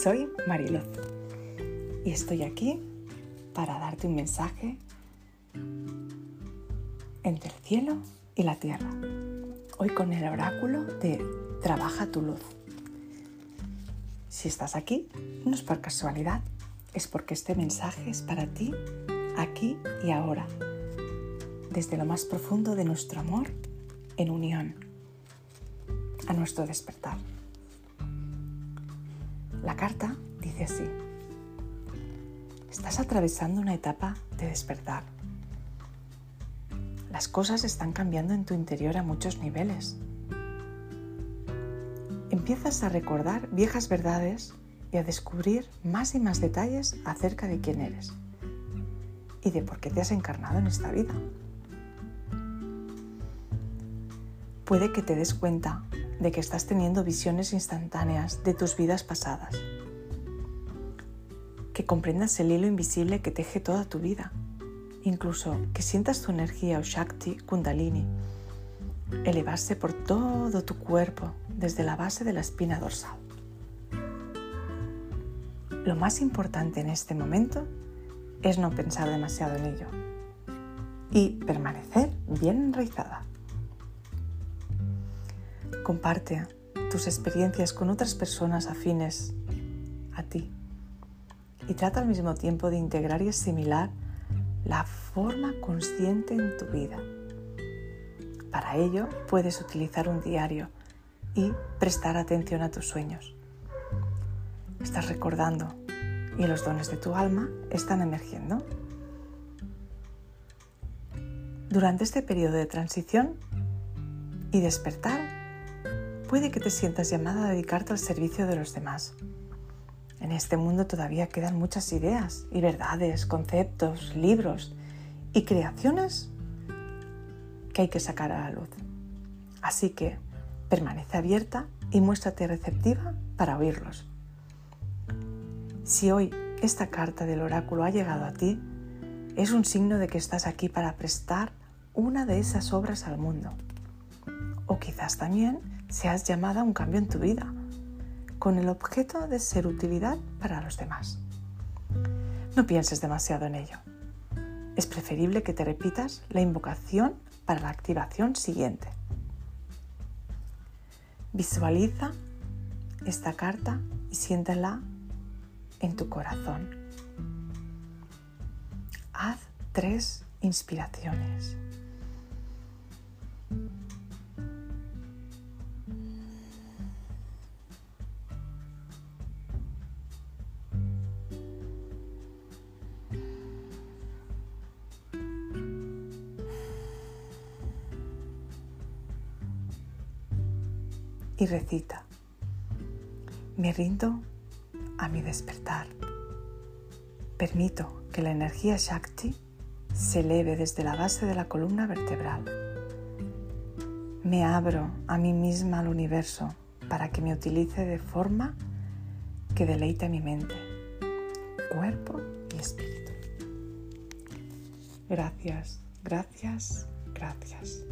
Soy Mariluz y estoy aquí para darte un mensaje entre el cielo y la tierra. Hoy con el oráculo de Trabaja tu luz. Si estás aquí, no es por casualidad, es porque este mensaje es para ti, aquí y ahora, desde lo más profundo de nuestro amor en unión a nuestro despertar. La carta dice así, estás atravesando una etapa de despertar. Las cosas están cambiando en tu interior a muchos niveles. Empiezas a recordar viejas verdades y a descubrir más y más detalles acerca de quién eres y de por qué te has encarnado en esta vida. Puede que te des cuenta de que estás teniendo visiones instantáneas de tus vidas pasadas. Que comprendas el hilo invisible que teje toda tu vida. Incluso que sientas tu energía o Shakti Kundalini elevarse por todo tu cuerpo desde la base de la espina dorsal. Lo más importante en este momento es no pensar demasiado en ello y permanecer bien enraizada. Comparte tus experiencias con otras personas afines a ti y trata al mismo tiempo de integrar y asimilar la forma consciente en tu vida. Para ello puedes utilizar un diario y prestar atención a tus sueños. Estás recordando y los dones de tu alma están emergiendo. Durante este periodo de transición y despertar, puede que te sientas llamada a dedicarte al servicio de los demás. En este mundo todavía quedan muchas ideas y verdades, conceptos, libros y creaciones que hay que sacar a la luz. Así que permanece abierta y muéstrate receptiva para oírlos. Si hoy esta carta del oráculo ha llegado a ti, es un signo de que estás aquí para prestar una de esas obras al mundo. O quizás también seas llamada a un cambio en tu vida, con el objeto de ser utilidad para los demás. No pienses demasiado en ello. Es preferible que te repitas la invocación para la activación siguiente. Visualiza esta carta y siéntela en tu corazón. Haz tres inspiraciones. Y recita, me rindo a mi despertar. Permito que la energía Shakti se eleve desde la base de la columna vertebral. Me abro a mí misma al universo para que me utilice de forma que deleite mi mente, cuerpo y espíritu. Gracias, gracias, gracias.